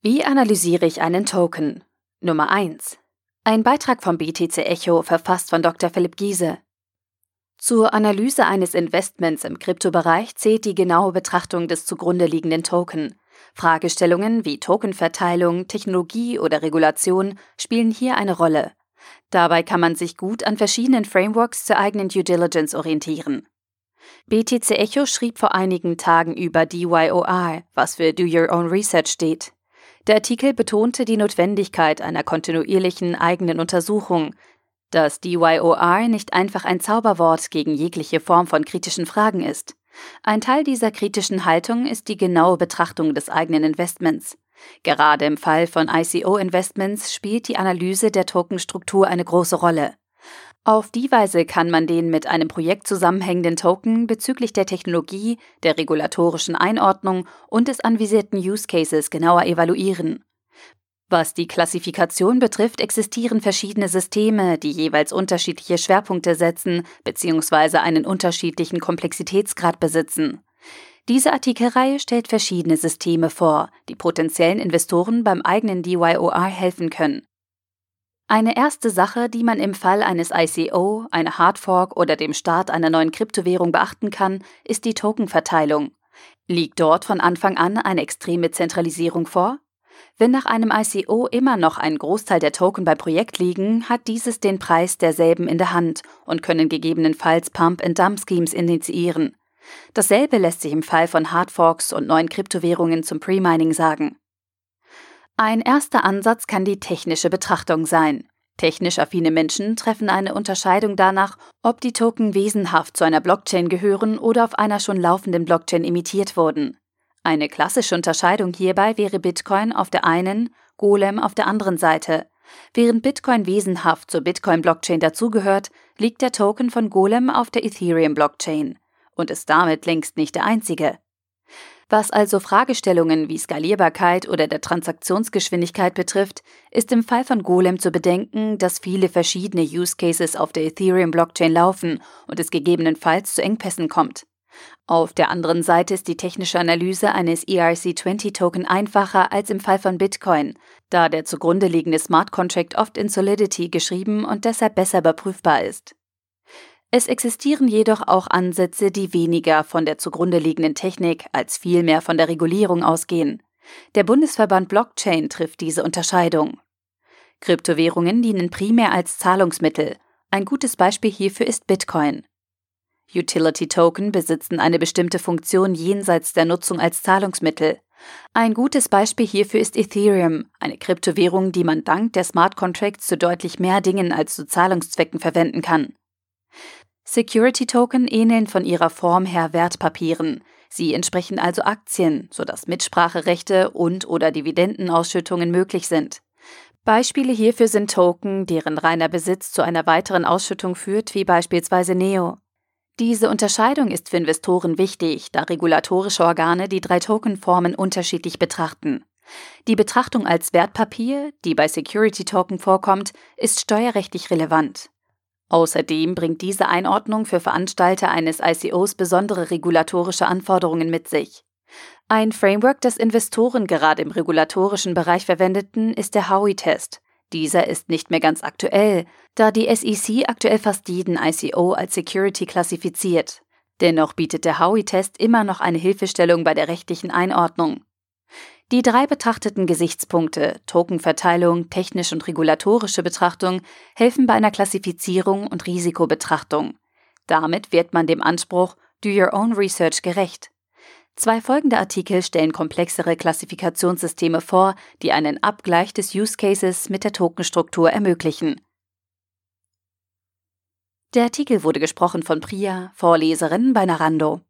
Wie analysiere ich einen Token? Nummer 1. Ein Beitrag vom BTC Echo, verfasst von Dr. Philipp Giese. Zur Analyse eines Investments im Kryptobereich zählt die genaue Betrachtung des zugrunde liegenden Token. Fragestellungen wie Tokenverteilung, Technologie oder Regulation spielen hier eine Rolle. Dabei kann man sich gut an verschiedenen Frameworks zur eigenen Due Diligence orientieren. BTC Echo schrieb vor einigen Tagen über DYOR, was für Do Your Own Research steht. Der Artikel betonte die Notwendigkeit einer kontinuierlichen eigenen Untersuchung, dass DYOR nicht einfach ein Zauberwort gegen jegliche Form von kritischen Fragen ist. Ein Teil dieser kritischen Haltung ist die genaue Betrachtung des eigenen Investments. Gerade im Fall von ICO-Investments spielt die Analyse der Tokenstruktur eine große Rolle. Auf die Weise kann man den mit einem Projekt zusammenhängenden Token bezüglich der Technologie, der regulatorischen Einordnung und des anvisierten Use Cases genauer evaluieren. Was die Klassifikation betrifft, existieren verschiedene Systeme, die jeweils unterschiedliche Schwerpunkte setzen bzw. einen unterschiedlichen Komplexitätsgrad besitzen. Diese Artikelreihe stellt verschiedene Systeme vor, die potenziellen Investoren beim eigenen DYOR helfen können. Eine erste Sache, die man im Fall eines ICO, einer Hardfork oder dem Start einer neuen Kryptowährung beachten kann, ist die Tokenverteilung. Liegt dort von Anfang an eine extreme Zentralisierung vor? Wenn nach einem ICO immer noch ein Großteil der Token beim Projekt liegen, hat dieses den Preis derselben in der Hand und können gegebenenfalls Pump-and-Dump-Schemes initiieren. Dasselbe lässt sich im Fall von Hardforks und neuen Kryptowährungen zum Pre-Mining sagen. Ein erster Ansatz kann die technische Betrachtung sein. Technisch affine Menschen treffen eine Unterscheidung danach, ob die Token wesenhaft zu einer Blockchain gehören oder auf einer schon laufenden Blockchain imitiert wurden. Eine klassische Unterscheidung hierbei wäre Bitcoin auf der einen, Golem auf der anderen Seite. Während Bitcoin wesenhaft zur Bitcoin-Blockchain dazugehört, liegt der Token von Golem auf der Ethereum-Blockchain und ist damit längst nicht der einzige. Was also Fragestellungen wie Skalierbarkeit oder der Transaktionsgeschwindigkeit betrifft, ist im Fall von Golem zu bedenken, dass viele verschiedene Use Cases auf der Ethereum-Blockchain laufen und es gegebenenfalls zu Engpässen kommt. Auf der anderen Seite ist die technische Analyse eines ERC20-Token einfacher als im Fall von Bitcoin, da der zugrunde liegende Smart Contract oft in Solidity geschrieben und deshalb besser überprüfbar ist. Es existieren jedoch auch Ansätze, die weniger von der zugrunde liegenden Technik als vielmehr von der Regulierung ausgehen. Der Bundesverband Blockchain trifft diese Unterscheidung. Kryptowährungen dienen primär als Zahlungsmittel. Ein gutes Beispiel hierfür ist Bitcoin. Utility Token besitzen eine bestimmte Funktion jenseits der Nutzung als Zahlungsmittel. Ein gutes Beispiel hierfür ist Ethereum, eine Kryptowährung, die man dank der Smart Contracts zu deutlich mehr Dingen als zu Zahlungszwecken verwenden kann. Security Token ähneln von ihrer Form her Wertpapieren. Sie entsprechen also Aktien, sodass Mitspracherechte und/oder Dividendenausschüttungen möglich sind. Beispiele hierfür sind Token, deren reiner Besitz zu einer weiteren Ausschüttung führt, wie beispielsweise Neo. Diese Unterscheidung ist für Investoren wichtig, da regulatorische Organe die drei Tokenformen unterschiedlich betrachten. Die Betrachtung als Wertpapier, die bei Security Token vorkommt, ist steuerrechtlich relevant. Außerdem bringt diese Einordnung für Veranstalter eines ICOs besondere regulatorische Anforderungen mit sich. Ein Framework, das Investoren gerade im regulatorischen Bereich verwendeten, ist der Howey-Test. Dieser ist nicht mehr ganz aktuell, da die SEC aktuell fast jeden ICO als Security klassifiziert. Dennoch bietet der Howey-Test immer noch eine Hilfestellung bei der rechtlichen Einordnung. Die drei betrachteten Gesichtspunkte Tokenverteilung, technische und regulatorische Betrachtung helfen bei einer Klassifizierung und Risikobetrachtung. Damit wird man dem Anspruch Do Your Own Research gerecht. Zwei folgende Artikel stellen komplexere Klassifikationssysteme vor, die einen Abgleich des Use Cases mit der Tokenstruktur ermöglichen. Der Artikel wurde gesprochen von Priya, Vorleserin bei Narando.